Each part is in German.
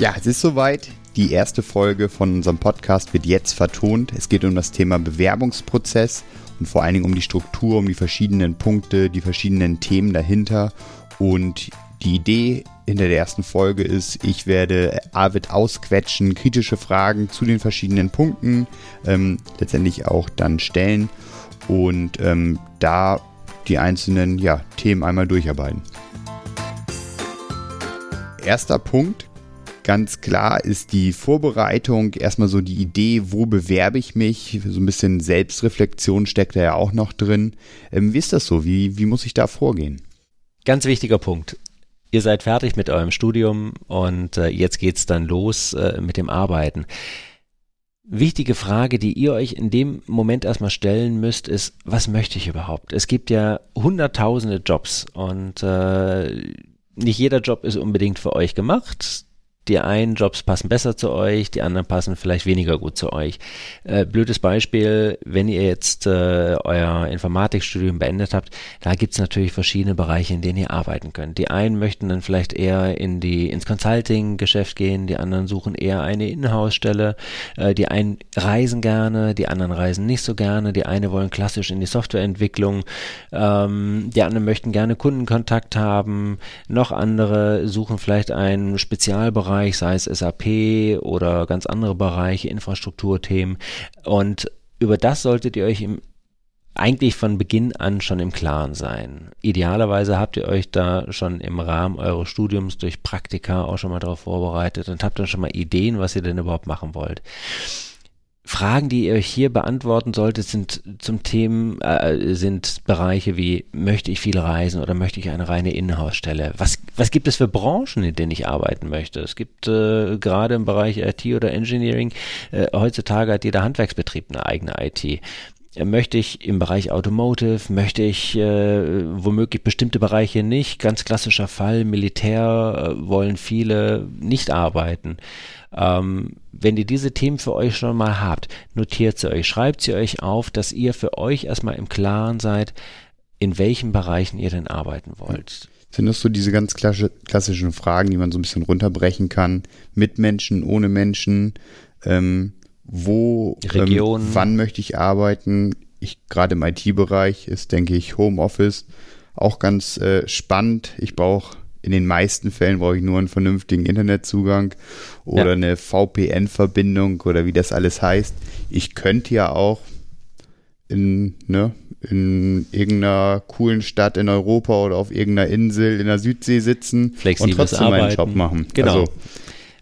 Ja, es ist soweit. Die erste Folge von unserem Podcast wird jetzt vertont. Es geht um das Thema Bewerbungsprozess und vor allen Dingen um die Struktur, um die verschiedenen Punkte, die verschiedenen Themen dahinter. Und die Idee hinter der ersten Folge ist, ich werde Arvid ausquetschen, kritische Fragen zu den verschiedenen Punkten ähm, letztendlich auch dann stellen und ähm, da die einzelnen ja, Themen einmal durcharbeiten. Erster Punkt, ganz klar, ist die Vorbereitung, erstmal so die Idee, wo bewerbe ich mich, so ein bisschen Selbstreflexion steckt da ja auch noch drin. Ähm, wie ist das so? Wie, wie muss ich da vorgehen? Ganz wichtiger Punkt. Ihr seid fertig mit eurem Studium und äh, jetzt geht's dann los äh, mit dem Arbeiten. Wichtige Frage, die ihr euch in dem Moment erstmal stellen müsst, ist, was möchte ich überhaupt? Es gibt ja hunderttausende Jobs und äh, nicht jeder Job ist unbedingt für euch gemacht die einen Jobs passen besser zu euch, die anderen passen vielleicht weniger gut zu euch. Äh, blödes Beispiel, wenn ihr jetzt äh, euer Informatikstudium beendet habt, da gibt's natürlich verschiedene Bereiche, in denen ihr arbeiten könnt. Die einen möchten dann vielleicht eher in die ins Consulting-Geschäft gehen, die anderen suchen eher eine Inhouse-Stelle, äh, die einen reisen gerne, die anderen reisen nicht so gerne, die eine wollen klassisch in die Softwareentwicklung, ähm, die anderen möchten gerne Kundenkontakt haben, noch andere suchen vielleicht einen Spezialbereich Bereich, sei es SAP oder ganz andere Bereiche, Infrastrukturthemen. Und über das solltet ihr euch im eigentlich von Beginn an schon im Klaren sein. Idealerweise habt ihr euch da schon im Rahmen eures Studiums durch Praktika auch schon mal darauf vorbereitet und habt dann schon mal Ideen, was ihr denn überhaupt machen wollt. Fragen, die ihr euch hier beantworten solltet, sind zum Themen, äh, sind Bereiche wie, möchte ich viel reisen oder möchte ich eine reine Inhouse-Stelle? Was, was gibt es für Branchen, in denen ich arbeiten möchte? Es gibt äh, gerade im Bereich IT oder Engineering, äh, heutzutage hat jeder Handwerksbetrieb eine eigene IT möchte ich im Bereich Automotive, möchte ich äh, womöglich bestimmte Bereiche nicht. Ganz klassischer Fall, Militär äh, wollen viele nicht arbeiten. Ähm, wenn ihr diese Themen für euch schon mal habt, notiert sie euch, schreibt sie euch auf, dass ihr für euch erstmal im Klaren seid, in welchen Bereichen ihr denn arbeiten wollt. Sind das so diese ganz klassischen Fragen, die man so ein bisschen runterbrechen kann? Mit Menschen, ohne Menschen? Ähm, wo, Region. Ähm, wann möchte ich arbeiten? Ich, gerade im IT-Bereich ist, denke ich, Homeoffice auch ganz äh, spannend. Ich brauche in den meisten Fällen brauche ich nur einen vernünftigen Internetzugang oder ja. eine VPN-Verbindung oder wie das alles heißt. Ich könnte ja auch in, ne, in irgendeiner coolen Stadt in Europa oder auf irgendeiner Insel in der Südsee sitzen Flexibles und trotzdem Arbeiten. meinen Job machen. Genau. Also,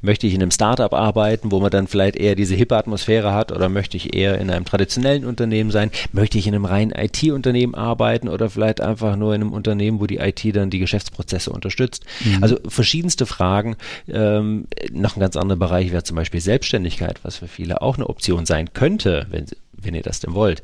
möchte ich in einem Startup arbeiten, wo man dann vielleicht eher diese hippe Atmosphäre hat oder möchte ich eher in einem traditionellen Unternehmen sein? Möchte ich in einem reinen IT-Unternehmen arbeiten oder vielleicht einfach nur in einem Unternehmen, wo die IT dann die Geschäftsprozesse unterstützt? Mhm. Also verschiedenste Fragen. Ähm, noch ein ganz anderer Bereich wäre zum Beispiel Selbstständigkeit, was für viele auch eine Option sein könnte, wenn wenn ihr das denn wollt.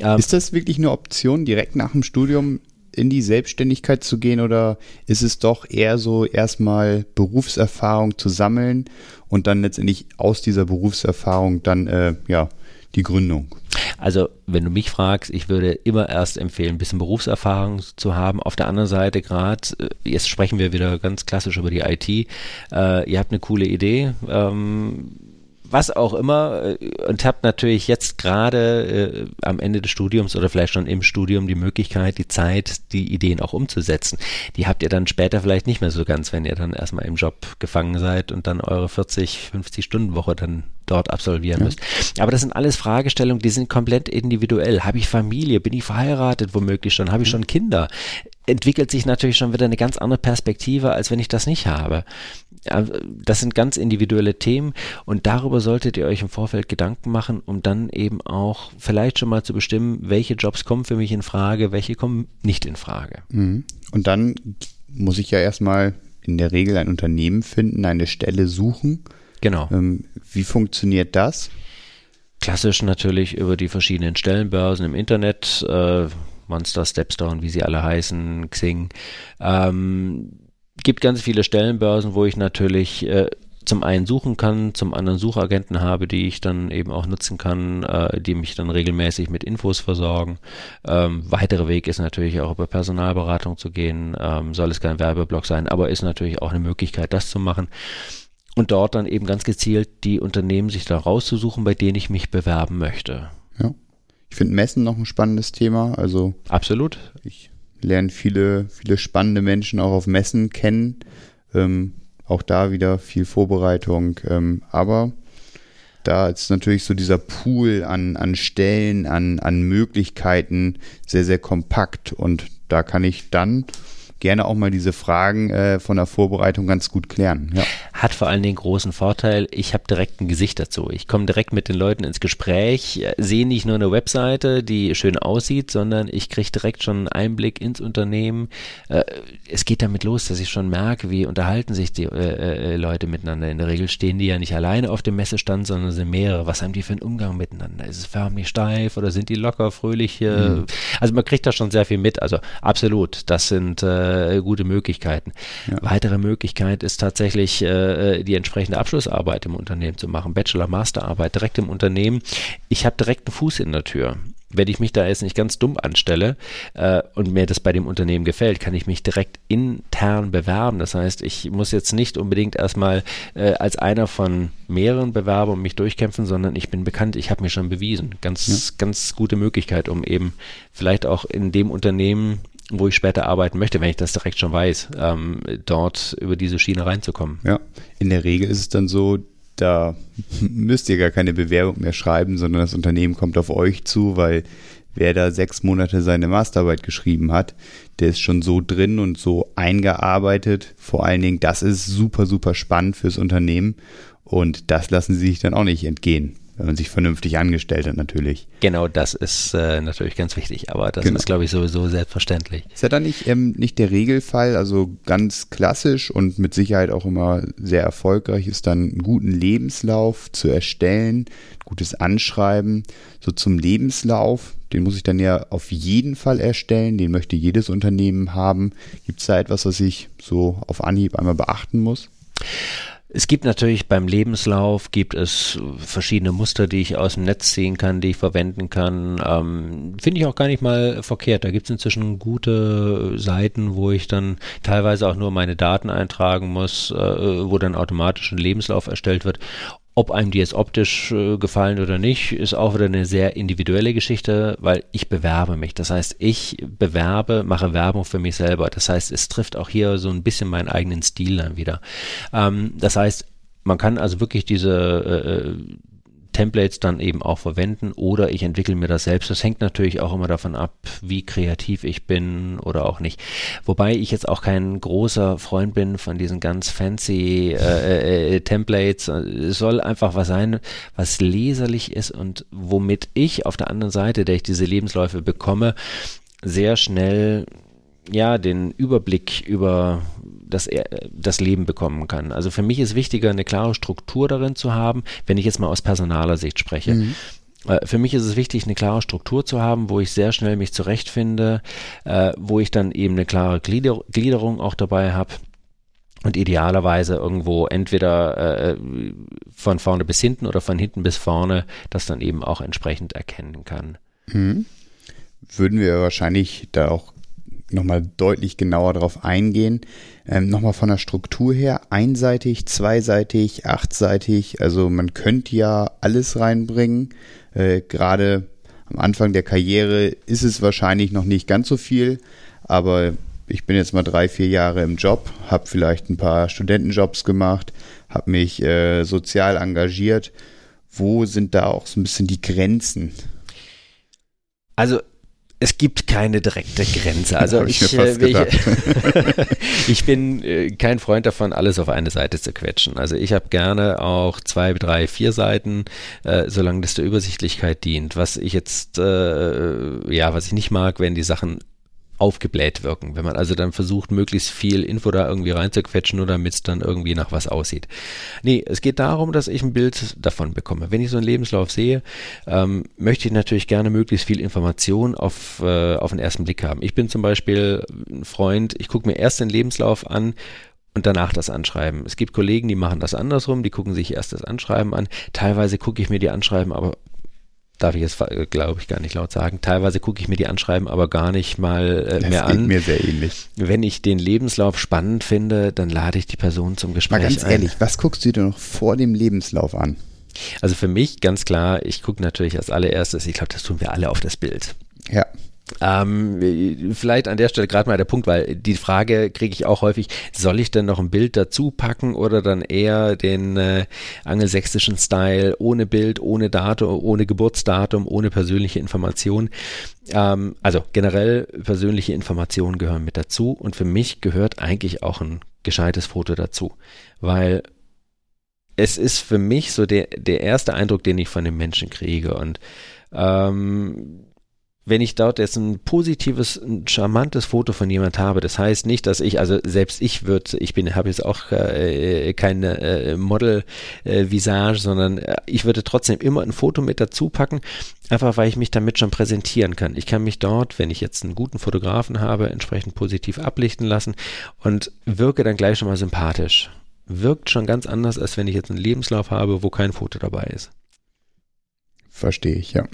Ähm, ist das wirklich eine Option, direkt nach dem Studium in die Selbstständigkeit zu gehen oder ist es doch eher so erstmal Berufserfahrung zu sammeln und dann letztendlich aus dieser Berufserfahrung dann äh, ja die Gründung? Also, wenn du mich fragst, ich würde immer erst empfehlen, ein bisschen Berufserfahrung zu haben. Auf der anderen Seite gerade, äh, jetzt sprechen wir wieder ganz klassisch über die IT. Äh, ihr habt eine coole Idee. Ähm, was auch immer äh, und habt natürlich jetzt gerade äh, am Ende des Studiums oder vielleicht schon im Studium die Möglichkeit, die Zeit, die Ideen auch umzusetzen. Die habt ihr dann später vielleicht nicht mehr so ganz, wenn ihr dann erstmal im Job gefangen seid und dann eure 40, 50 Stunden Woche dann dort absolvieren ja. müsst. Aber das sind alles Fragestellungen, die sind komplett individuell. Habe ich Familie? Bin ich verheiratet womöglich schon? Habe ich schon Kinder? Entwickelt sich natürlich schon wieder eine ganz andere Perspektive, als wenn ich das nicht habe. Das sind ganz individuelle Themen und darüber solltet ihr euch im Vorfeld Gedanken machen, um dann eben auch vielleicht schon mal zu bestimmen, welche Jobs kommen für mich in Frage, welche kommen nicht in Frage. Mhm. Und dann muss ich ja erstmal in der Regel ein Unternehmen finden, eine Stelle suchen Genau. Ähm, wie funktioniert das? Klassisch natürlich über die verschiedenen Stellenbörsen im Internet, äh, Monster, Stepstone, wie sie alle heißen, Xing. Ähm, gibt ganz viele Stellenbörsen, wo ich natürlich äh, zum einen suchen kann, zum anderen Suchagenten habe, die ich dann eben auch nutzen kann, äh, die mich dann regelmäßig mit Infos versorgen. Ähm, weiterer Weg ist natürlich auch über Personalberatung zu gehen, ähm, soll es kein Werbeblock sein, aber ist natürlich auch eine Möglichkeit, das zu machen. und dort dann eben ganz gezielt die Unternehmen sich da rauszusuchen, bei denen ich mich bewerben möchte. Ja. Ich finde Messen noch ein spannendes Thema. Also absolut. Ich lerne viele, viele spannende Menschen auch auf Messen kennen. Ähm, auch da wieder viel Vorbereitung. Ähm, aber da ist natürlich so dieser Pool an, an Stellen, an, an Möglichkeiten sehr, sehr kompakt. Und da kann ich dann gerne auch mal diese Fragen äh, von der Vorbereitung ganz gut klären. Ja. Hat vor allen Dingen großen Vorteil, ich habe direkt ein Gesicht dazu. Ich komme direkt mit den Leuten ins Gespräch, äh, sehe nicht nur eine Webseite, die schön aussieht, sondern ich kriege direkt schon einen Einblick ins Unternehmen. Äh, es geht damit los, dass ich schon merke, wie unterhalten sich die äh, äh, Leute miteinander. In der Regel stehen die ja nicht alleine auf dem Messestand, sondern sind mehrere. Was haben die für einen Umgang miteinander? Ist es förmlich steif oder sind die locker, fröhlich? Mhm. Also man kriegt da schon sehr viel mit. Also absolut, das sind äh, äh, gute Möglichkeiten. Ja. Weitere Möglichkeit ist tatsächlich äh, die entsprechende Abschlussarbeit im Unternehmen zu machen, Bachelor, Masterarbeit direkt im Unternehmen. Ich habe direkt einen Fuß in der Tür wenn ich mich da jetzt nicht ganz dumm anstelle äh, und mir das bei dem Unternehmen gefällt, kann ich mich direkt intern bewerben. Das heißt, ich muss jetzt nicht unbedingt erstmal äh, als einer von mehreren Bewerbern mich durchkämpfen, sondern ich bin bekannt, ich habe mich schon bewiesen. Ganz, ja. ganz gute Möglichkeit, um eben vielleicht auch in dem Unternehmen wo ich später arbeiten möchte, wenn ich das direkt schon weiß, ähm, dort über diese Schiene reinzukommen. Ja, in der Regel ist es dann so, da müsst ihr gar keine Bewerbung mehr schreiben, sondern das Unternehmen kommt auf euch zu, weil wer da sechs Monate seine Masterarbeit geschrieben hat, der ist schon so drin und so eingearbeitet. Vor allen Dingen, das ist super, super spannend fürs Unternehmen und das lassen sie sich dann auch nicht entgehen wenn man sich vernünftig angestellt hat natürlich. Genau, das ist äh, natürlich ganz wichtig, aber das genau. ist, glaube ich, sowieso selbstverständlich. Ist ja dann nicht, ähm, nicht der Regelfall, also ganz klassisch und mit Sicherheit auch immer sehr erfolgreich ist dann einen guten Lebenslauf zu erstellen, gutes Anschreiben. So zum Lebenslauf, den muss ich dann ja auf jeden Fall erstellen, den möchte jedes Unternehmen haben. Gibt es da etwas, was ich so auf Anhieb einmal beachten muss? Es gibt natürlich beim Lebenslauf gibt es verschiedene Muster, die ich aus dem Netz ziehen kann, die ich verwenden kann. Ähm, Finde ich auch gar nicht mal verkehrt. Da gibt es inzwischen gute Seiten, wo ich dann teilweise auch nur meine Daten eintragen muss, äh, wo dann automatisch ein Lebenslauf erstellt wird. Ob einem die jetzt optisch äh, gefallen oder nicht, ist auch wieder eine sehr individuelle Geschichte, weil ich bewerbe mich. Das heißt, ich bewerbe, mache Werbung für mich selber. Das heißt, es trifft auch hier so ein bisschen meinen eigenen Stil dann wieder. Ähm, das heißt, man kann also wirklich diese äh, Templates dann eben auch verwenden oder ich entwickle mir das selbst. Das hängt natürlich auch immer davon ab, wie kreativ ich bin oder auch nicht. Wobei ich jetzt auch kein großer Freund bin von diesen ganz fancy äh, äh, Templates. Es soll einfach was sein, was leserlich ist und womit ich auf der anderen Seite, der ich diese Lebensläufe bekomme, sehr schnell ja, den Überblick über das, das Leben bekommen kann. Also für mich ist wichtiger, eine klare Struktur darin zu haben, wenn ich jetzt mal aus personaler Sicht spreche. Mhm. Äh, für mich ist es wichtig, eine klare Struktur zu haben, wo ich sehr schnell mich zurechtfinde, äh, wo ich dann eben eine klare Glieder Gliederung auch dabei habe und idealerweise irgendwo entweder äh, von vorne bis hinten oder von hinten bis vorne das dann eben auch entsprechend erkennen kann. Mhm. Würden wir wahrscheinlich da auch nochmal deutlich genauer darauf eingehen. Ähm, nochmal von der Struktur her, einseitig, zweiseitig, achtseitig, also man könnte ja alles reinbringen. Äh, Gerade am Anfang der Karriere ist es wahrscheinlich noch nicht ganz so viel, aber ich bin jetzt mal drei, vier Jahre im Job, habe vielleicht ein paar Studentenjobs gemacht, habe mich äh, sozial engagiert. Wo sind da auch so ein bisschen die Grenzen? Also es gibt keine direkte Grenze. Also ich, ich, äh, ich, ich, bin äh, kein Freund davon, alles auf eine Seite zu quetschen. Also ich habe gerne auch zwei, drei, vier Seiten, äh, solange das der Übersichtlichkeit dient. Was ich jetzt, äh, ja, was ich nicht mag, wenn die Sachen aufgebläht wirken. Wenn man also dann versucht, möglichst viel Info da irgendwie reinzuquetschen, nur damit es dann irgendwie nach was aussieht. Nee, es geht darum, dass ich ein Bild davon bekomme. Wenn ich so einen Lebenslauf sehe, ähm, möchte ich natürlich gerne möglichst viel Information auf, äh, auf den ersten Blick haben. Ich bin zum Beispiel ein Freund, ich gucke mir erst den Lebenslauf an und danach das Anschreiben. Es gibt Kollegen, die machen das andersrum, die gucken sich erst das Anschreiben an. Teilweise gucke ich mir die Anschreiben aber darf ich jetzt, äh, glaube ich, gar nicht laut sagen. Teilweise gucke ich mir die Anschreiben aber gar nicht mal äh, mehr an. mir sehr ähnlich. Wenn ich den Lebenslauf spannend finde, dann lade ich die Person zum Gespräch Mal ganz ein. ehrlich, was guckst du dir noch vor dem Lebenslauf an? Also für mich ganz klar, ich gucke natürlich als allererstes, ich glaube, das tun wir alle auf das Bild. Ja. Ähm, vielleicht an der Stelle gerade mal der Punkt, weil die Frage kriege ich auch häufig, soll ich denn noch ein Bild dazu packen oder dann eher den äh, angelsächsischen Style ohne Bild, ohne Datum, ohne Geburtsdatum, ohne persönliche Information? Ähm, also generell persönliche Informationen gehören mit dazu und für mich gehört eigentlich auch ein gescheites Foto dazu, weil es ist für mich so der, der erste Eindruck, den ich von dem Menschen kriege und ähm, wenn ich dort jetzt ein positives, ein charmantes Foto von jemand habe, das heißt nicht, dass ich, also selbst ich würde, ich bin, habe jetzt auch äh, keine äh, Model-Visage, äh, sondern äh, ich würde trotzdem immer ein Foto mit dazu packen, einfach weil ich mich damit schon präsentieren kann. Ich kann mich dort, wenn ich jetzt einen guten Fotografen habe, entsprechend positiv ablichten lassen und wirke dann gleich schon mal sympathisch. Wirkt schon ganz anders, als wenn ich jetzt einen Lebenslauf habe, wo kein Foto dabei ist. Verstehe ich, ja.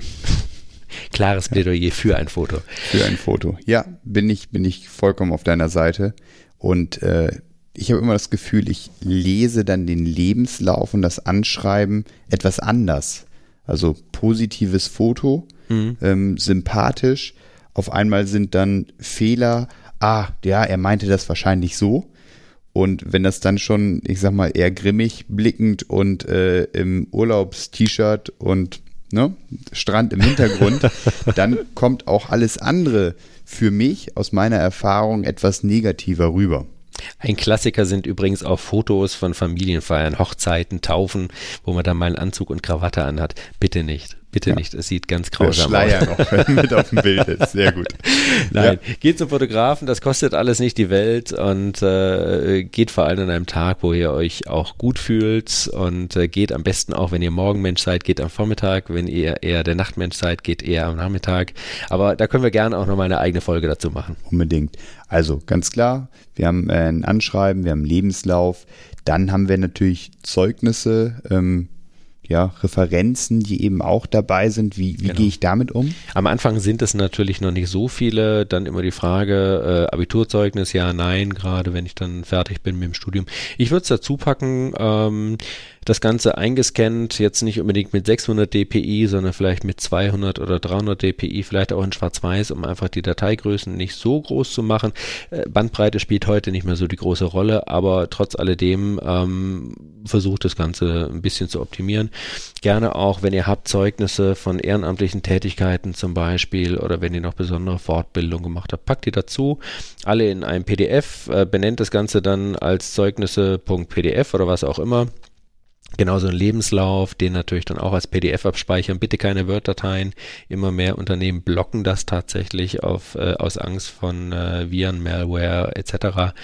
Klares Plädoyer für ein Foto. Für ein Foto. Ja, bin ich, bin ich vollkommen auf deiner Seite. Und äh, ich habe immer das Gefühl, ich lese dann den Lebenslauf und das Anschreiben etwas anders. Also positives Foto, mhm. ähm, sympathisch. Auf einmal sind dann Fehler. Ah, ja, er meinte das wahrscheinlich so. Und wenn das dann schon, ich sag mal, eher grimmig blickend und äh, im Urlaubst-T-Shirt und ne, Strand im Hintergrund, dann kommt auch alles andere für mich aus meiner Erfahrung etwas negativer rüber. Ein Klassiker sind übrigens auch Fotos von Familienfeiern, Hochzeiten, Taufen, wo man dann mal einen Anzug und Krawatte anhat. Bitte nicht. Bitte ja. nicht, es sieht ganz grausam Der Schleier aus. noch mit auf dem Bild ist, sehr gut. Nein, ja. geht zum Fotografen, das kostet alles nicht die Welt und äh, geht vor allem an einem Tag, wo ihr euch auch gut fühlt und äh, geht am besten auch, wenn ihr Morgenmensch seid, geht am Vormittag, wenn ihr eher der Nachtmensch seid, geht eher am Nachmittag. Aber da können wir gerne auch nochmal eine eigene Folge dazu machen. Unbedingt. Also ganz klar, wir haben äh, ein Anschreiben, wir haben einen Lebenslauf, dann haben wir natürlich Zeugnisse, ähm, ja, Referenzen, die eben auch dabei sind. Wie, wie genau. gehe ich damit um? Am Anfang sind es natürlich noch nicht so viele. Dann immer die Frage, äh, Abiturzeugnis, ja, nein, gerade wenn ich dann fertig bin mit dem Studium. Ich würde es dazu packen, ähm, das Ganze eingescannt, jetzt nicht unbedingt mit 600 dpi, sondern vielleicht mit 200 oder 300 dpi, vielleicht auch in Schwarz-Weiß, um einfach die Dateigrößen nicht so groß zu machen. Äh, Bandbreite spielt heute nicht mehr so die große Rolle, aber trotz alledem ähm, versucht das Ganze ein bisschen zu optimieren. Gerne auch, wenn ihr habt Zeugnisse von ehrenamtlichen Tätigkeiten zum Beispiel oder wenn ihr noch besondere Fortbildung gemacht habt, packt die dazu. Alle in einem PDF, äh, benennt das Ganze dann als Zeugnisse.pdf oder was auch immer. Genauso ein Lebenslauf, den natürlich dann auch als PDF abspeichern. Bitte keine Word-Dateien. Immer mehr Unternehmen blocken das tatsächlich auf, äh, aus Angst von äh, Viren, Malware etc.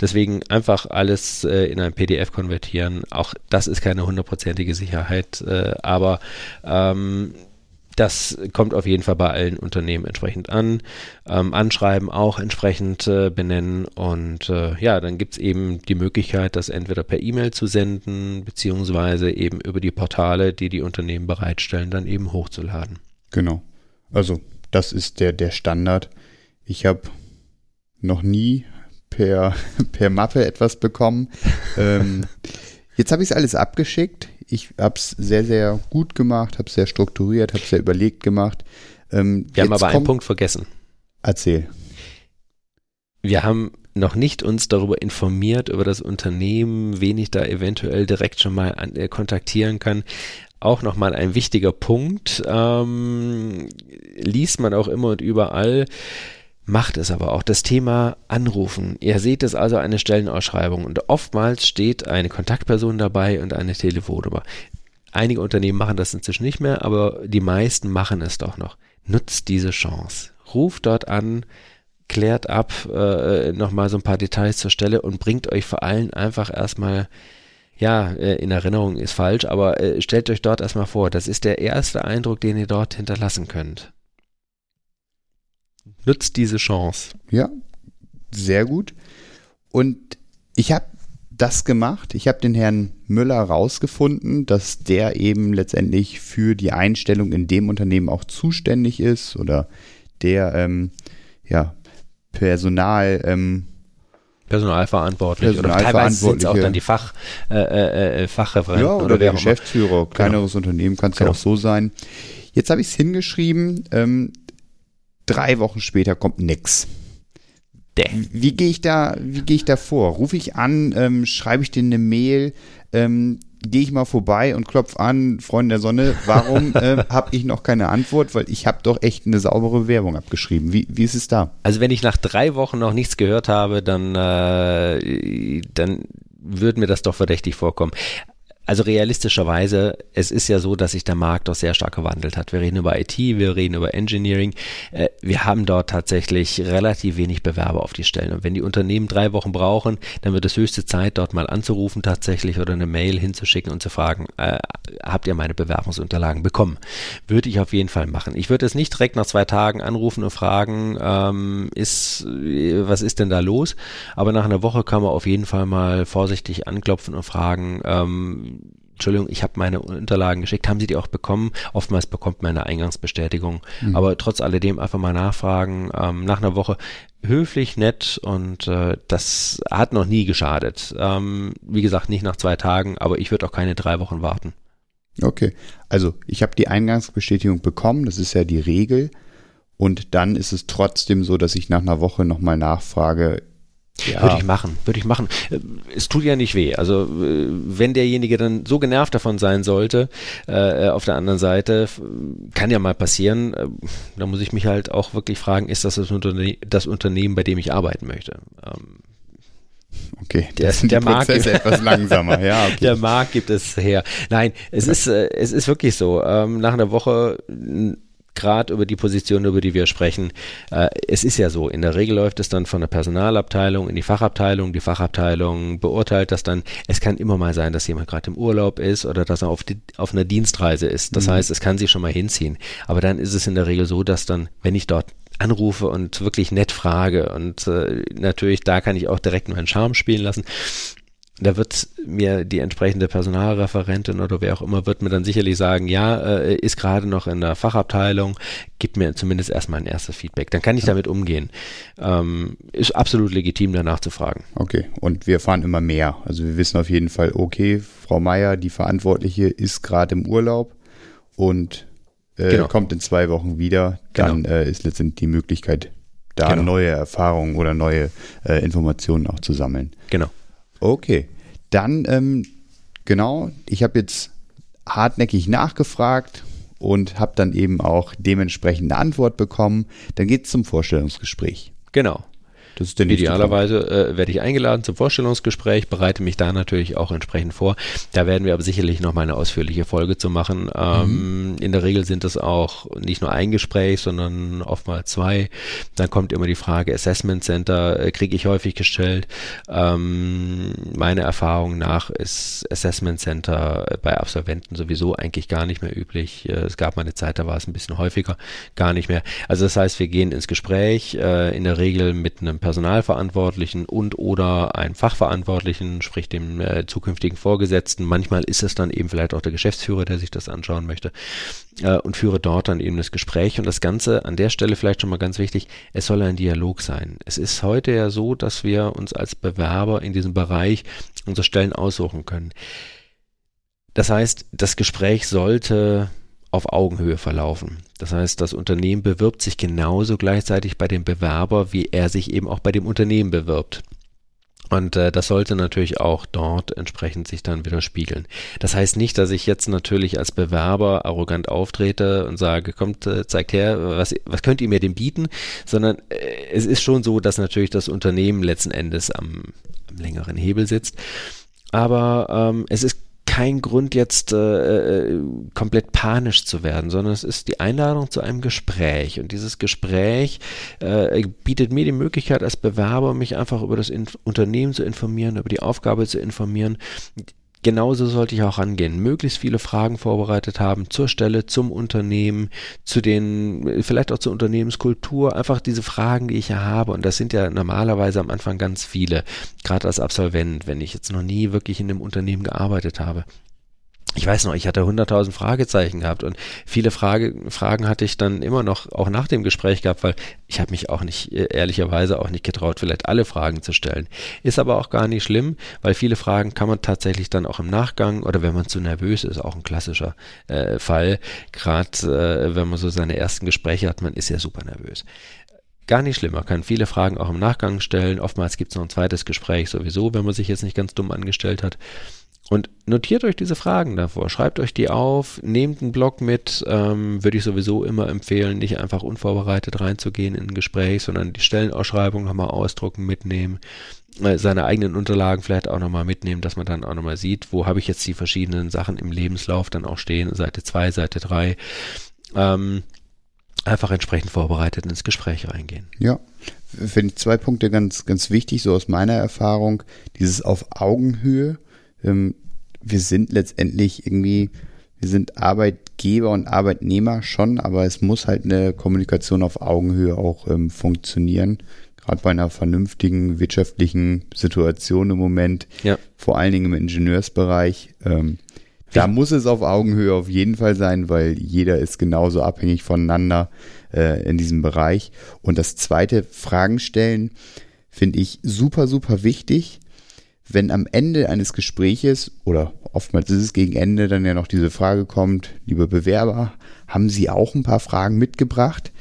Deswegen einfach alles äh, in ein PDF konvertieren. Auch das ist keine hundertprozentige Sicherheit, äh, aber ähm, das kommt auf jeden Fall bei allen Unternehmen entsprechend an. Ähm, Anschreiben auch entsprechend äh, benennen und äh, ja, dann gibt es eben die Möglichkeit, das entweder per E-Mail zu senden, beziehungsweise eben über die Portale, die die Unternehmen bereitstellen, dann eben hochzuladen. Genau. Also das ist der, der Standard. Ich habe noch nie per, per Mappe etwas bekommen. ähm, jetzt habe ich es alles abgeschickt ich habe es sehr, sehr gut gemacht, habe es sehr strukturiert, habe es sehr überlegt gemacht. Ähm, Wir haben aber einen Punkt vergessen. Erzähl. Wir haben noch nicht uns darüber informiert, über das Unternehmen, wen ich da eventuell direkt schon mal an, äh, kontaktieren kann. Auch nochmal ein wichtiger Punkt, ähm, liest man auch immer und überall macht es aber auch. Das Thema Anrufen. Ihr seht es also eine Stellenausschreibung und oftmals steht eine Kontaktperson dabei und eine Telefonnummer. Einige Unternehmen machen das inzwischen nicht mehr, aber die meisten machen es doch noch. Nutzt diese Chance. Ruft dort an, klärt ab, äh, nochmal so ein paar Details zur Stelle und bringt euch vor allem einfach erstmal ja, äh, in Erinnerung ist falsch, aber äh, stellt euch dort erstmal vor, das ist der erste Eindruck, den ihr dort hinterlassen könnt. Nutzt diese Chance. Ja, sehr gut. Und ich habe das gemacht. Ich habe den Herrn Müller rausgefunden, dass der eben letztendlich für die Einstellung in dem Unternehmen auch zuständig ist oder der ähm, ja, Personal ähm, Personalverantwortlich, Personalverantwortliche. oder teilweise auch dann die Fach, äh, äh, äh Fachreferenten. Ja, oder, oder der Geschäftsführer. Genau. Kleineres genau. Unternehmen kann es genau. auch so sein. Jetzt habe ich es hingeschrieben, ähm, drei Wochen später kommt nix. Wie gehe ich da, wie gehe ich da vor? Rufe ich an, ähm, schreibe ich dir eine Mail, ähm, gehe ich mal vorbei und klopf an, Freunde der Sonne, warum äh, habe ich noch keine Antwort? Weil ich habe doch echt eine saubere Bewerbung abgeschrieben. Wie, wie ist es da? Also wenn ich nach drei Wochen noch nichts gehört habe, dann, äh, dann würde mir das doch verdächtig vorkommen. Also realistischerweise, es ist ja so, dass sich der Markt doch sehr stark gewandelt hat. Wir reden über IT, wir reden über Engineering. Äh, wir haben dort tatsächlich relativ wenig Bewerber auf die Stellen. Und wenn die Unternehmen drei Wochen brauchen, dann wird es höchste Zeit, dort mal anzurufen tatsächlich oder eine Mail hinzuschicken und zu fragen, äh, habt ihr meine Bewerbungsunterlagen bekommen? Würde ich auf jeden Fall machen. Ich würde es nicht direkt nach zwei Tagen anrufen und fragen, ähm, ist, was ist denn da los? Aber nach einer Woche kann man auf jeden Fall mal vorsichtig anklopfen und fragen, ähm, Entschuldigung, ich habe meine Unterlagen geschickt, haben Sie die auch bekommen? Oftmals bekommt man eine Eingangsbestätigung. Mhm. Aber trotz alledem einfach mal nachfragen, ähm, nach einer Woche höflich, nett und äh, das hat noch nie geschadet. Ähm, wie gesagt, nicht nach zwei Tagen, aber ich würde auch keine drei Wochen warten. Okay, also ich habe die Eingangsbestätigung bekommen, das ist ja die Regel. Und dann ist es trotzdem so, dass ich nach einer Woche nochmal nachfrage, ja. Würde ich machen, würde ich machen. Äh, es tut ja nicht weh. Also äh, wenn derjenige dann so genervt davon sein sollte, äh, auf der anderen Seite, kann ja mal passieren, äh, da muss ich mich halt auch wirklich fragen, ist das das, Unterne das Unternehmen, bei dem ich arbeiten möchte? Ähm, Okay, der, sind der Markt etwas langsamer. Ja, okay. Der Markt gibt es her. Nein, es ist äh, es ist wirklich so. Ähm, nach einer Woche gerade über die Position, über die wir sprechen. Äh, es ist ja so, in der Regel läuft es dann von der Personalabteilung in die Fachabteilung. Die Fachabteilung beurteilt das dann. Es kann immer mal sein, dass jemand gerade im Urlaub ist oder dass er auf, die, auf einer Dienstreise ist. Das mhm. heißt, es kann sich schon mal hinziehen. Aber dann ist es in der Regel so, dass dann, wenn ich dort anrufe und wirklich nett frage und äh, natürlich da kann ich auch direkt meinen Charme spielen lassen, da wird mir die entsprechende Personalreferentin oder wer auch immer wird mir dann sicherlich sagen, ja, äh, ist gerade noch in der Fachabteilung, gibt mir zumindest erstmal ein erstes Feedback. Dann kann ich damit umgehen. Ähm, ist absolut legitim, danach zu fragen. Okay, und wir erfahren immer mehr. Also wir wissen auf jeden Fall, okay, Frau Meier, die Verantwortliche, ist gerade im Urlaub und äh, genau. kommt in zwei Wochen wieder. Dann genau. äh, ist letztendlich die Möglichkeit, da genau. neue Erfahrungen oder neue äh, Informationen auch zu sammeln. Genau. Okay, dann ähm, genau, ich habe jetzt hartnäckig nachgefragt und habe dann eben auch dementsprechend eine Antwort bekommen. Dann geht es zum Vorstellungsgespräch. Genau. Das ist der Idealerweise äh, werde ich eingeladen zum Vorstellungsgespräch, bereite mich da natürlich auch entsprechend vor. Da werden wir aber sicherlich noch mal eine ausführliche Folge zu machen. Ähm, mhm. In der Regel sind es auch nicht nur ein Gespräch, sondern oftmals zwei. Dann kommt immer die Frage Assessment Center, äh, kriege ich häufig gestellt. Ähm, meine Erfahrung nach ist Assessment Center bei Absolventen sowieso eigentlich gar nicht mehr üblich. Äh, es gab mal eine Zeit, da war es ein bisschen häufiger, gar nicht mehr. Also das heißt, wir gehen ins Gespräch, äh, in der Regel mit einem Personalverantwortlichen und oder einem Fachverantwortlichen, sprich dem äh, zukünftigen Vorgesetzten. Manchmal ist es dann eben vielleicht auch der Geschäftsführer, der sich das anschauen möchte äh, und führe dort dann eben das Gespräch. Und das Ganze an der Stelle vielleicht schon mal ganz wichtig, es soll ein Dialog sein. Es ist heute ja so, dass wir uns als Bewerber in diesem Bereich unsere Stellen aussuchen können. Das heißt, das Gespräch sollte auf Augenhöhe verlaufen. Das heißt, das Unternehmen bewirbt sich genauso gleichzeitig bei dem Bewerber, wie er sich eben auch bei dem Unternehmen bewirbt. Und äh, das sollte natürlich auch dort entsprechend sich dann widerspiegeln. Das heißt nicht, dass ich jetzt natürlich als Bewerber arrogant auftrete und sage, kommt, äh, zeigt her, was, was könnt ihr mir denn bieten, sondern äh, es ist schon so, dass natürlich das Unternehmen letzten Endes am, am längeren Hebel sitzt. Aber ähm, es ist kein Grund jetzt äh, äh, komplett panisch zu werden, sondern es ist die Einladung zu einem Gespräch. Und dieses Gespräch äh, bietet mir die Möglichkeit als Bewerber mich einfach über das In Unternehmen zu informieren, über die Aufgabe zu informieren genauso sollte ich auch angehen. Möglichst viele Fragen vorbereitet haben zur Stelle, zum Unternehmen, zu den, vielleicht auch zur Unternehmenskultur, einfach diese Fragen, die ich ja habe. Und das sind ja normalerweise am Anfang ganz viele, gerade als Absolvent, wenn ich jetzt noch nie wirklich in einem Unternehmen gearbeitet habe ich weiß noch, ich hatte 100.000 Fragezeichen gehabt und viele Frage, Fragen hatte ich dann immer noch auch nach dem Gespräch gehabt, weil ich habe mich auch nicht, äh, ehrlicherweise auch nicht getraut, vielleicht alle Fragen zu stellen. Ist aber auch gar nicht schlimm, weil viele Fragen kann man tatsächlich dann auch im Nachgang oder wenn man zu nervös ist, auch ein klassischer äh, Fall. Gerade äh, wenn man so seine ersten Gespräche hat, man ist ja super nervös gar nicht schlimm. Man kann viele Fragen auch im Nachgang stellen. Oftmals gibt es noch ein zweites Gespräch sowieso, wenn man sich jetzt nicht ganz dumm angestellt hat. Und notiert euch diese Fragen davor, schreibt euch die auf, nehmt einen Blog mit, ähm, würde ich sowieso immer empfehlen, nicht einfach unvorbereitet reinzugehen in ein Gespräch, sondern die Stellenausschreibung nochmal ausdrucken, mitnehmen, äh, seine eigenen Unterlagen vielleicht auch nochmal mitnehmen, dass man dann auch nochmal sieht, wo habe ich jetzt die verschiedenen Sachen im Lebenslauf dann auch stehen, Seite 2, Seite 3. Ähm, einfach entsprechend vorbereitet ins Gespräch reingehen. Ja, finde ich zwei Punkte ganz, ganz wichtig, so aus meiner Erfahrung. Dieses auf Augenhöhe ähm, wir sind letztendlich irgendwie, wir sind Arbeitgeber und Arbeitnehmer schon, aber es muss halt eine Kommunikation auf Augenhöhe auch ähm, funktionieren. Gerade bei einer vernünftigen wirtschaftlichen Situation im Moment, ja. vor allen Dingen im Ingenieursbereich. Ähm, da muss es auf Augenhöhe auf jeden Fall sein, weil jeder ist genauso abhängig voneinander äh, in diesem Bereich. Und das zweite, Fragen stellen, finde ich super, super wichtig wenn am Ende eines Gespräches oder oftmals ist es gegen Ende dann ja noch diese Frage kommt, liebe Bewerber, haben Sie auch ein paar Fragen mitgebracht?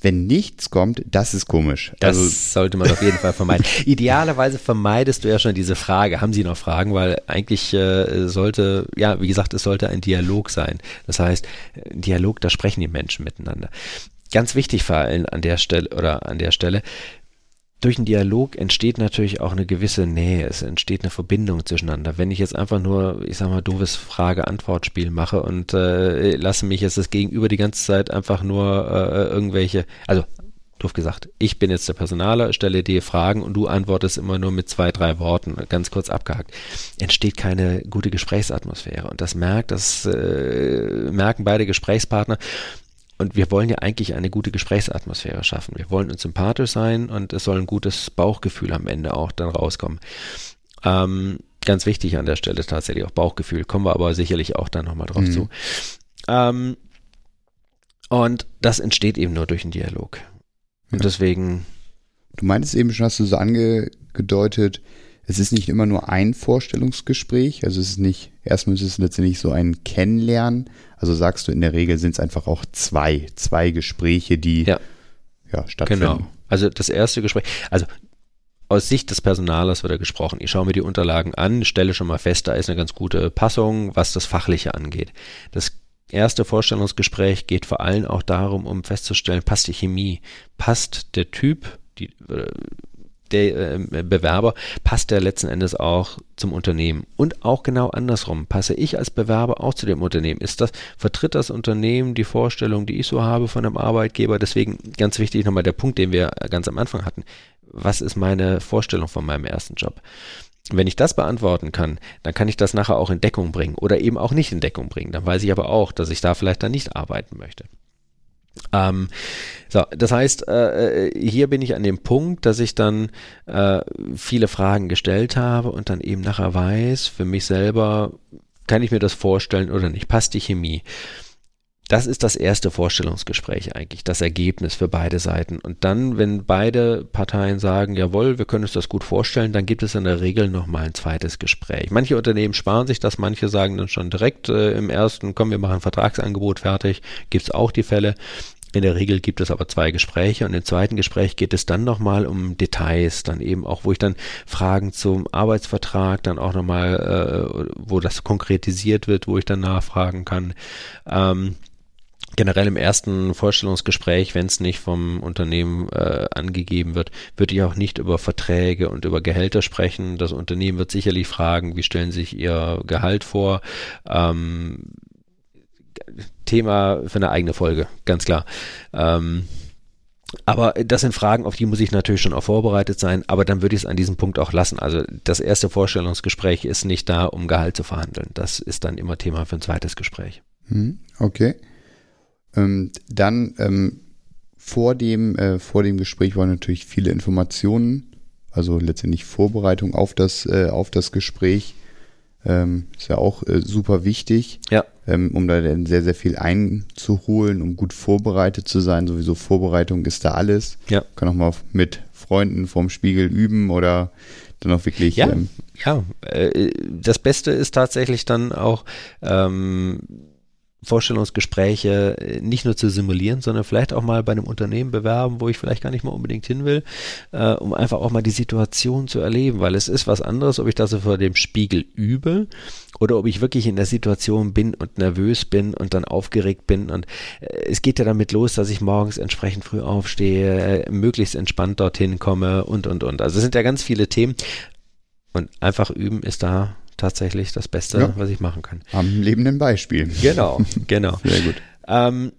Wenn nichts kommt, das ist komisch. Das also, sollte man auf jeden Fall vermeiden. Idealerweise vermeidest du ja schon diese Frage, haben Sie noch Fragen? Weil eigentlich äh, sollte, ja, wie gesagt, es sollte ein Dialog sein. Das heißt, ein Dialog, da sprechen die Menschen miteinander. Ganz wichtig vor allem an der Stelle oder an der Stelle, durch einen Dialog entsteht natürlich auch eine gewisse Nähe, es entsteht eine Verbindung zwischeneinander. Wenn ich jetzt einfach nur, ich sag mal, doofes Frage-Antwort-Spiel mache und äh, lasse mich jetzt das Gegenüber die ganze Zeit einfach nur äh, irgendwelche, also doof gesagt, ich bin jetzt der Personaler, stelle dir Fragen und du antwortest immer nur mit zwei, drei Worten, ganz kurz abgehakt, entsteht keine gute Gesprächsatmosphäre. Und das merkt, das äh, merken beide Gesprächspartner und wir wollen ja eigentlich eine gute Gesprächsatmosphäre schaffen. Wir wollen uns sympathisch sein und es soll ein gutes Bauchgefühl am Ende auch dann rauskommen. Ähm, ganz wichtig an der Stelle tatsächlich auch Bauchgefühl, kommen wir aber sicherlich auch dann nochmal drauf mhm. zu. Ähm, und das entsteht eben nur durch einen Dialog. Und ja. deswegen. Du meintest eben schon, hast du so angedeutet, es ist nicht immer nur ein Vorstellungsgespräch, also es ist nicht, erstmal ist es letztendlich so ein Kennenlernen, also sagst du, in der Regel sind es einfach auch zwei, zwei Gespräche, die ja, ja stattfinden. Genau. Also das erste Gespräch, also aus Sicht des Personalers wird er gesprochen. Ich schaue mir die Unterlagen an, stelle schon mal fest, da ist eine ganz gute Passung, was das Fachliche angeht. Das erste Vorstellungsgespräch geht vor allem auch darum, um festzustellen, passt die Chemie, passt der Typ, die, äh, der äh, Bewerber, passt der letzten Endes auch zum Unternehmen. Und auch genau andersrum, passe ich als Bewerber auch zu dem Unternehmen. Ist das, vertritt das Unternehmen die Vorstellung, die ich so habe von einem Arbeitgeber? Deswegen ganz wichtig nochmal der Punkt, den wir ganz am Anfang hatten. Was ist meine Vorstellung von meinem ersten Job? Wenn ich das beantworten kann, dann kann ich das nachher auch in Deckung bringen oder eben auch nicht in Deckung bringen. Dann weiß ich aber auch, dass ich da vielleicht dann nicht arbeiten möchte. Ähm, so, das heißt, äh, äh, hier bin ich an dem Punkt, dass ich dann äh, viele Fragen gestellt habe und dann eben nachher weiß, für mich selber, kann ich mir das vorstellen oder nicht? Passt die Chemie? Das ist das erste Vorstellungsgespräch eigentlich, das Ergebnis für beide Seiten. Und dann, wenn beide Parteien sagen, jawohl, wir können uns das gut vorstellen, dann gibt es in der Regel nochmal ein zweites Gespräch. Manche Unternehmen sparen sich das, manche sagen dann schon direkt äh, im ersten, komm, wir machen ein Vertragsangebot fertig, gibt es auch die Fälle. In der Regel gibt es aber zwei Gespräche und im zweiten Gespräch geht es dann nochmal um Details, dann eben auch, wo ich dann Fragen zum Arbeitsvertrag, dann auch nochmal, äh, wo das konkretisiert wird, wo ich dann nachfragen kann. Ähm, generell im ersten Vorstellungsgespräch, wenn es nicht vom Unternehmen äh, angegeben wird, würde ich auch nicht über Verträge und über Gehälter sprechen. Das Unternehmen wird sicherlich fragen, wie stellen Sie sich Ihr Gehalt vor? Ähm, Thema für eine eigene Folge, ganz klar. Ähm, Aber das sind Fragen, auf die muss ich natürlich schon auch vorbereitet sein, aber dann würde ich es an diesem Punkt auch lassen. Also das erste Vorstellungsgespräch ist nicht da, um Gehalt zu verhandeln. Das ist dann immer Thema für ein zweites Gespräch. Hm, okay. Ähm, dann ähm, vor, dem, äh, vor dem Gespräch waren natürlich viele Informationen, also letztendlich Vorbereitung auf das, äh, auf das Gespräch. Ähm, ist ja auch äh, super wichtig, Ja. ähm, um da dann sehr, sehr viel einzuholen, um gut vorbereitet zu sein. Sowieso Vorbereitung ist da alles. Ja. Kann auch mal mit Freunden vorm Spiegel üben oder dann auch wirklich. Ja, Ähm, ja. Äh, das Beste ist tatsächlich dann auch ähm, Vorstellungsgespräche äh, nicht nur zu simulieren, sondern vielleicht auch mal bei einem Unternehmen bewerben, wo ich vielleicht gar nicht mal unbedingt hin will, äh, um einfach auch mal die Situation zu erleben, weil es ist was anderes, ob ich das so vor dem Spiegel übe oder ob ich wirklich in der Situation bin und nervös bin und dann aufgeregt bin. Und äh, es geht ja damit los, dass ich morgens entsprechend früh aufstehe, äh, möglichst entspannt dorthin komme und und und. Also es sind ja ganz viele Themen. Und einfach üben ist da tatsächlich das Beste, Ja. was ich machen kann. am lebenden Beispiel. Genau, genau. Sehr gut. Ähm,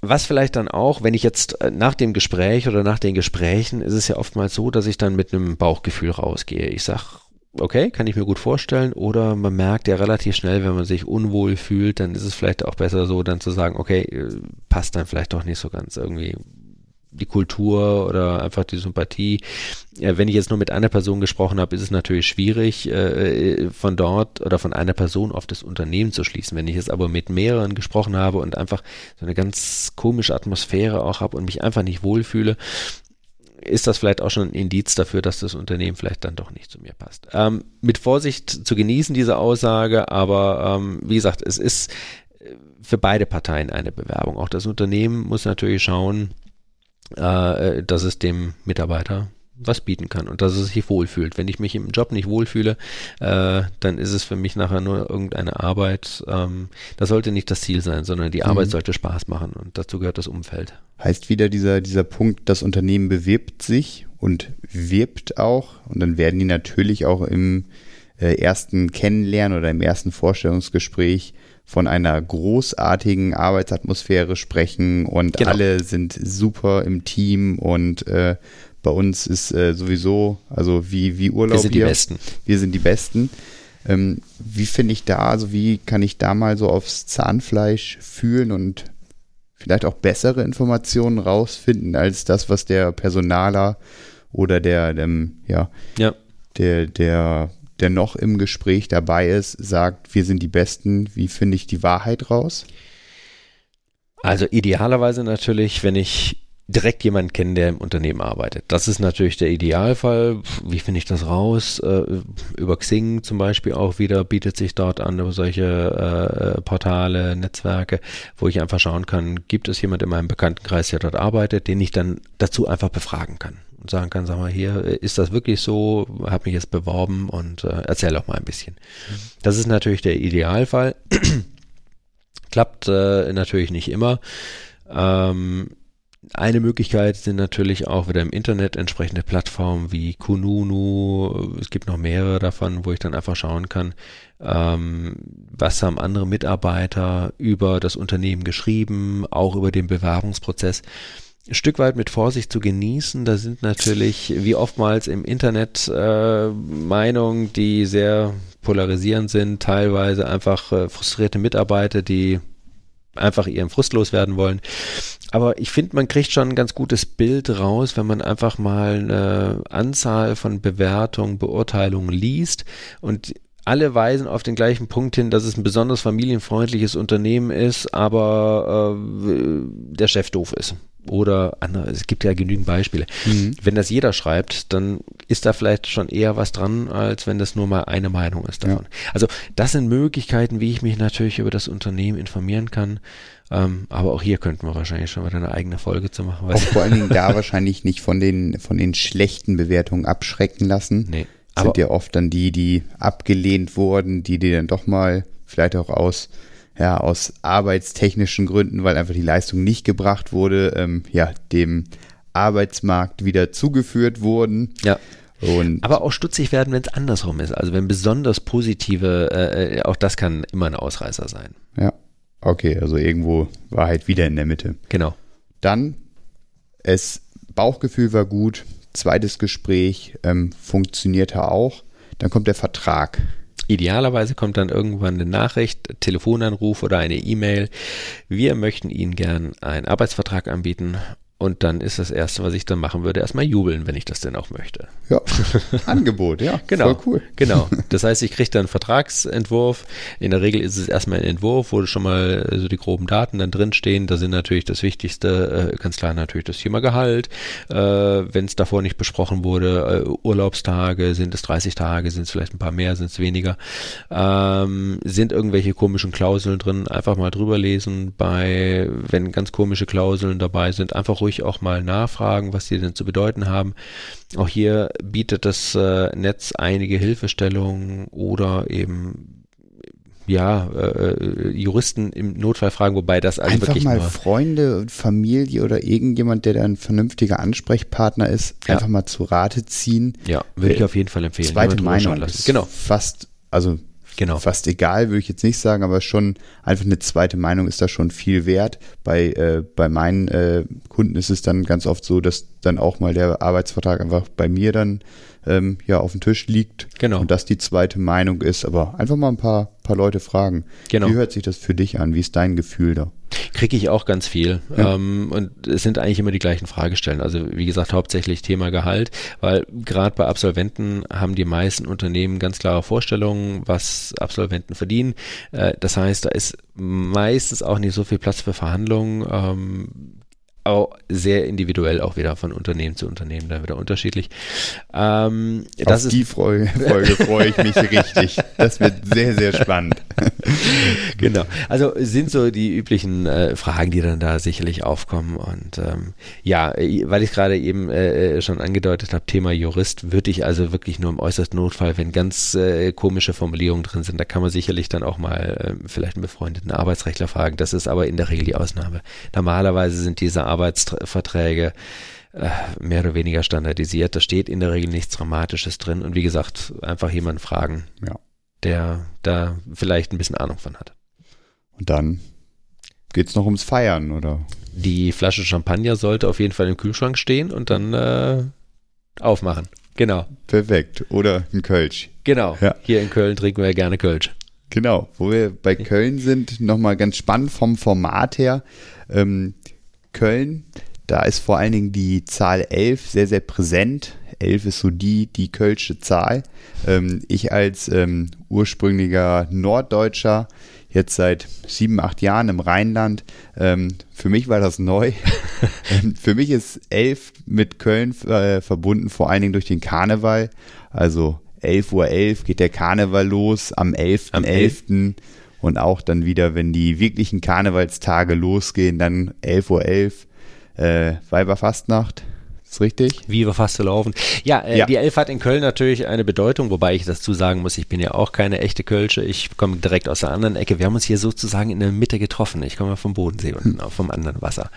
was vielleicht dann auch, wenn ich jetzt äh, nach dem Gespräch oder nach den Gesprächen, ist es ja oftmals so, dass ich dann mit einem Bauchgefühl rausgehe. Ich sag, okay, kann ich mir gut vorstellen, oder man merkt ja relativ schnell, wenn man sich unwohl fühlt, dann ist es vielleicht auch besser so, dann zu sagen, okay, äh, passt dann vielleicht doch nicht so ganz irgendwie die Kultur oder einfach die Sympathie. Ja, wenn ich jetzt nur mit einer Person gesprochen habe, ist es natürlich schwierig, äh, von dort oder von einer Person auf das Unternehmen zu schließen. Wenn ich jetzt aber mit mehreren gesprochen habe und einfach so eine ganz komische Atmosphäre auch habe und mich einfach nicht wohlfühle, ist das vielleicht auch schon ein Indiz dafür, dass das Unternehmen vielleicht dann doch nicht zu mir passt. Ähm, mit Vorsicht zu genießen, diese Aussage, aber ähm, wie gesagt, es ist äh, für beide Parteien eine Bewerbung. Auch das Unternehmen muss natürlich schauen, äh, dass es dem Mitarbeiter was bieten kann und dass es sich wohlfühlt. Wenn ich mich im Job nicht wohlfühle, äh, dann ist es für mich nachher nur irgendeine Arbeit. Ähm, das sollte nicht das Ziel sein, sondern die Arbeit sollte Spaß machen und dazu gehört das Umfeld. Heißt wieder dieser, dieser Punkt, das Unternehmen bewirbt sich und wirbt auch. Und dann werden die natürlich auch im äh, ersten Kennenlernen oder im ersten Vorstellungsgespräch von einer großartigen Arbeitsatmosphäre sprechen und Genau. alle sind super im Team und äh, bei uns ist äh, sowieso, also wie, wie Urlaub Wir sind die hier. Besten. Wir sind die Besten. Ähm, wie finde ich da, also wie kann ich da mal so aufs Zahnfleisch fühlen und vielleicht auch bessere Informationen rausfinden als das, was der Personaler oder der, dem, ja, Ja. der, der, der noch im Gespräch dabei ist, sagt, wir sind die Besten. Wie finde ich die Wahrheit raus? Also idealerweise natürlich, wenn ich direkt jemanden kenne, der im Unternehmen arbeitet. Das ist natürlich der Idealfall. Wie finde ich das raus? Äh, über Xing zum Beispiel auch wieder bietet sich dort an, solche äh, Portale, Netzwerke, wo ich einfach schauen kann, gibt es jemand in meinem Bekanntenkreis, der dort arbeitet, den ich dann dazu einfach befragen kann und sagen kann, sag mal hier, äh, ist das wirklich so? Hab mich jetzt beworben und äh, erzähl auch mal ein bisschen. Das ist natürlich der Idealfall. Klappt äh, natürlich nicht immer. Ähm, eine Möglichkeit sind natürlich auch wieder im Internet entsprechende Plattformen wie Kununu. Es gibt noch mehrere davon, wo ich dann einfach schauen kann, ähm, was haben andere Mitarbeiter über das Unternehmen geschrieben, auch über den Bewerbungsprozess. Stück weit mit Vorsicht zu genießen. Da sind natürlich, wie oftmals im Internet, äh, Meinungen, die sehr polarisierend sind, teilweise einfach äh, frustrierte Mitarbeiter, die einfach ihren Frust loswerden wollen. Aber ich finde, man kriegt schon ein ganz gutes Bild raus, wenn man einfach mal eine Anzahl von Bewertungen, Beurteilungen liest und alle weisen auf den gleichen Punkt hin, dass es ein besonders familienfreundliches Unternehmen ist, aber äh, der Chef doof ist. Oder andere, es gibt ja genügend Beispiele. Wenn das jeder schreibt, dann ist da vielleicht schon eher was dran, als wenn das nur mal eine Meinung ist davon. Also das sind Möglichkeiten, wie ich mich natürlich über das Unternehmen informieren kann. Ähm, aber auch hier könnten wir wahrscheinlich schon wieder eine eigene Folge zu machen. Auch vor allen Dingen da wahrscheinlich nicht von den, von den schlechten Bewertungen abschrecken lassen. nee. sind Aber, ja oft dann die, die abgelehnt wurden, die die dann doch mal vielleicht auch aus ja aus arbeitstechnischen Gründen, weil einfach die Leistung nicht gebracht wurde, ähm, ja dem Arbeitsmarkt wieder zugeführt wurden ja. und aber auch stutzig werden, wenn es andersrum ist. Also wenn besonders positive, äh, äh, auch das kann immer ein Ausreißer sein. ja okay, also irgendwo Wahrheit wieder in der Mitte. Genau. Dann es Bauchgefühl war gut, zweites Gespräch ähm, funktionierte auch, dann kommt der Vertrag. Idealerweise kommt dann irgendwann eine Nachricht, Telefonanruf oder eine E-Mail. Wir möchten Ihnen gern einen Arbeitsvertrag anbieten und dann ist das Erste, was ich dann machen würde, erstmal jubeln, wenn ich das denn auch möchte. Ja, Angebot, ja. genau. Voll cool. Genau. Das heißt, ich kriege dann einen Vertragsentwurf. In der Regel ist es erstmal ein Entwurf, wo schon mal so die groben Daten dann drinstehen. Da sind natürlich das Wichtigste, äh, ganz klar natürlich das Thema Gehalt. Äh, wenn es davor nicht besprochen wurde, äh, Urlaubstage, sind es 30 Tage, sind es vielleicht ein paar mehr, sind es weniger. Ähm, sind irgendwelche komischen Klauseln drin, einfach mal drüber lesen. Bei, wenn ganz komische Klauseln dabei sind, einfach ruhig ruhig auch mal nachfragen, was die denn zu bedeuten haben. Auch hier bietet das äh, Netz einige Hilfestellungen oder eben ja, äh, Juristen im Notfall fragen, wobei das also einfach wirklich mal Freunde und Familie oder irgendjemand, der da ein vernünftiger Ansprechpartner ist, ja. einfach mal zu Rate ziehen. Ja, würde ich auf jeden Fall empfehlen. Zweite Meinung ist genau. fast, also Genau. Fast egal, würde ich jetzt nicht sagen, aber schon einfach eine zweite Meinung ist da schon viel wert. Bei, äh, bei meinen äh, Kunden ist es dann ganz oft so, dass dann auch mal der Arbeitsvertrag einfach bei mir dann ähm, ja auf dem Tisch liegt genau. und das die zweite Meinung ist. Aber einfach mal ein paar, paar Leute fragen. Genau. Wie hört sich das für dich an? Wie ist dein Gefühl da? Kriege ich auch ganz viel. Ja. Ähm, und es sind eigentlich immer die gleichen Fragestellen. Also wie gesagt, hauptsächlich Thema Gehalt, weil gerade bei Absolventen haben die meisten Unternehmen ganz klare Vorstellungen, was Absolventen verdienen. Äh, das heißt, da ist meistens auch nicht so viel Platz für Verhandlungen. Ähm, auch sehr individuell auch wieder von Unternehmen zu Unternehmen da wieder unterschiedlich. Ähm, Auf die Folge, Folge freue ich mich richtig. Das wird sehr, sehr spannend. genau. Also sind so die üblichen äh, Fragen, die dann da sicherlich aufkommen. Und ähm, ja, weil ich gerade eben äh, äh, schon angedeutet habe, Thema Jurist, würde ich also wirklich nur im äußersten Notfall, wenn ganz äh, komische Formulierungen drin sind, da kann man sicherlich dann auch mal äh, vielleicht einen befreundeten Arbeitsrechtler fragen. Das ist aber in der Regel die Ausnahme. Normalerweise sind diese Arbeitsverträge äh, mehr oder weniger standardisiert. Da steht in der Regel nichts Dramatisches drin. Und wie gesagt, einfach jemanden fragen, ja. der da vielleicht ein bisschen Ahnung von hat. Und dann geht es noch ums Feiern, oder? Die Flasche Champagner sollte auf jeden Fall im Kühlschrank stehen und dann äh, aufmachen. Genau. Perfekt. Oder ein Kölsch. Genau. Ja. Hier in Köln trinken wir gerne Kölsch. Genau. Wo wir bei Köln sind, nochmal ganz spannend vom Format her. Ähm, Köln, da ist vor allen Dingen die Zahl 11 sehr, sehr präsent. 11 ist so die, die Kölsche Zahl. Ähm, ich als ähm, ursprünglicher Norddeutscher, jetzt seit sieben, acht Jahren im Rheinland, ähm, für mich war das neu. Für mich ist 11 mit Köln äh, verbunden, vor allen Dingen durch den Karneval. Also 11.11 Uhr 11 geht der Karneval los, am 11.11. Am 11. 11 und auch dann wieder, wenn die wirklichen Karnevalstage losgehen, dann 11.11 Uhr, 11, äh, Weiberfastnacht. Ist richtig? Viva Faste laufen. Ja, äh, ja, die Elf hat in Köln natürlich eine Bedeutung, wobei ich dazu sagen muss, ich bin ja auch keine echte Kölsche. Ich komme direkt aus der anderen Ecke. Wir haben uns hier sozusagen in der Mitte getroffen. Ich komme vom Bodensee und hm. vom anderen Wasser.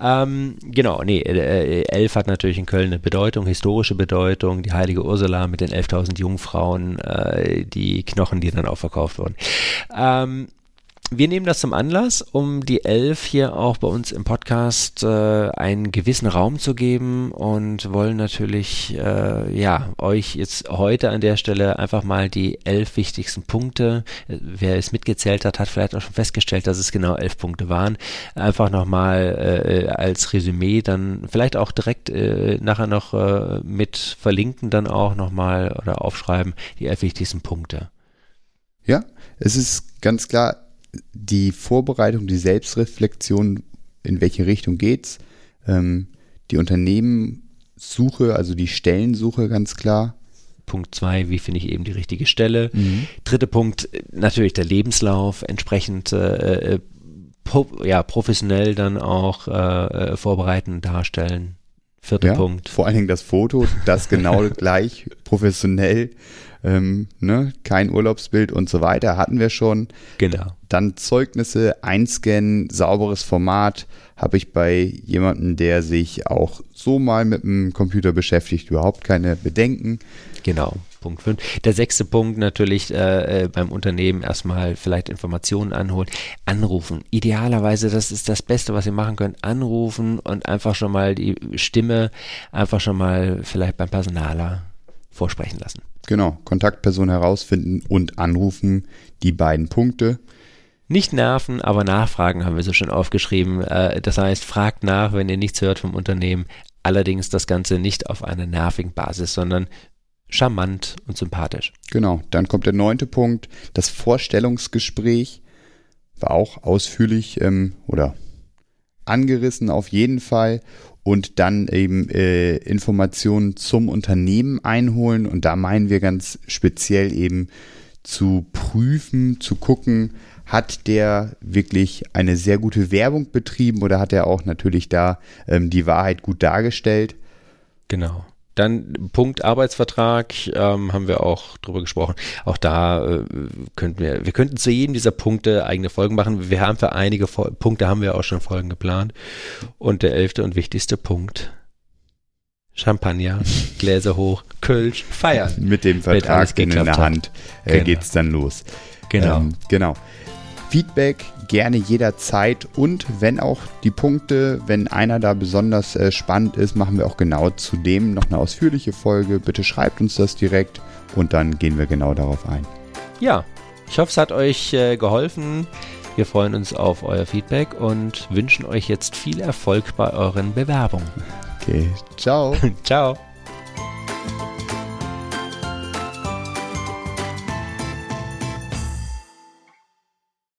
Ähm, genau, nee, äh, Elf hat natürlich in Köln eine Bedeutung, historische Bedeutung. Die heilige Ursula mit den 11.000 Jungfrauen, äh, die Knochen, die dann auch verkauft wurden. Ähm, wir nehmen das zum Anlass, um die Elf hier auch bei uns im Podcast äh, einen gewissen Raum zu geben und wollen natürlich äh, ja euch jetzt heute an der Stelle einfach mal die elf wichtigsten Punkte. Äh, wer es mitgezählt hat, hat vielleicht auch schon festgestellt, dass es genau elf Punkte waren. Einfach nochmal äh, als Resümee, dann vielleicht auch direkt äh, nachher noch äh, mit verlinken, dann auch nochmal oder aufschreiben die elf wichtigsten Punkte. Ja, es ist ganz klar, die Vorbereitung, die Selbstreflexion, in welche Richtung geht's, ähm, die Unternehmenssuche, also die Stellensuche ganz klar. Punkt zwei, wie finde ich eben die richtige Stelle? Mhm. Dritter Punkt, natürlich der Lebenslauf, entsprechend äh, äh ja, professionell dann auch äh, äh, vorbereiten, darstellen. Vierter ja, Punkt. Vor allen Dingen das Foto, das genau gleich professionell ähm, ne? kein Urlaubsbild und so weiter, hatten wir schon. Genau. Dann Zeugnisse, einscannen, sauberes Format habe ich bei jemandem, der sich auch so mal mit dem Computer beschäftigt, überhaupt keine Bedenken. Genau. Punkt 5. Der sechste Punkt natürlich äh, äh, beim Unternehmen erstmal vielleicht Informationen anholen. Anrufen. Idealerweise, das ist das Beste, was ihr machen könnt. Anrufen und einfach schon mal die Stimme einfach schon mal vielleicht beim Personaler vorsprechen lassen. Genau, Kontaktperson herausfinden und anrufen, die beiden Punkte. Nicht nerven, aber nachfragen haben wir so schon aufgeschrieben. Äh, das heißt, fragt nach, wenn ihr nichts hört vom Unternehmen. Allerdings das Ganze nicht auf einer nervigen Basis, sondern charmant und sympathisch. Genau, dann kommt der neunte Punkt, das Vorstellungsgespräch war auch ausführlich ähm, oder angerissen auf jeden Fall und dann eben äh, Informationen zum Unternehmen einholen und da meinen wir ganz speziell eben zu prüfen, zu gucken, hat der wirklich eine sehr gute Werbung betrieben oder hat er auch natürlich da ähm, die Wahrheit gut dargestellt? Genau. Dann Punkt Arbeitsvertrag ähm, haben wir auch drüber gesprochen. Auch da äh, könnten wir, wir könnten zu jedem dieser Punkte eigene Folgen machen. Wir haben für einige Fol Punkte haben wir auch schon Folgen geplant. Und der elfte und wichtigste Punkt. Champagner, Gläser hoch, Kölsch, feiern. Mit dem Vertrag in der Hand äh, genau. geht's dann los. Genau. Ähm, genau. Feedback gerne jederzeit und wenn auch die Punkte, wenn einer da besonders äh, spannend ist, machen wir auch genau zu dem noch eine ausführliche Folge. Bitte schreibt uns das direkt und dann gehen wir genau darauf ein. Ja, ich hoffe, es hat euch äh, geholfen. Wir freuen uns auf euer Feedback und wünschen euch jetzt viel Erfolg bei euren Bewerbungen. Okay, ciao. ciao.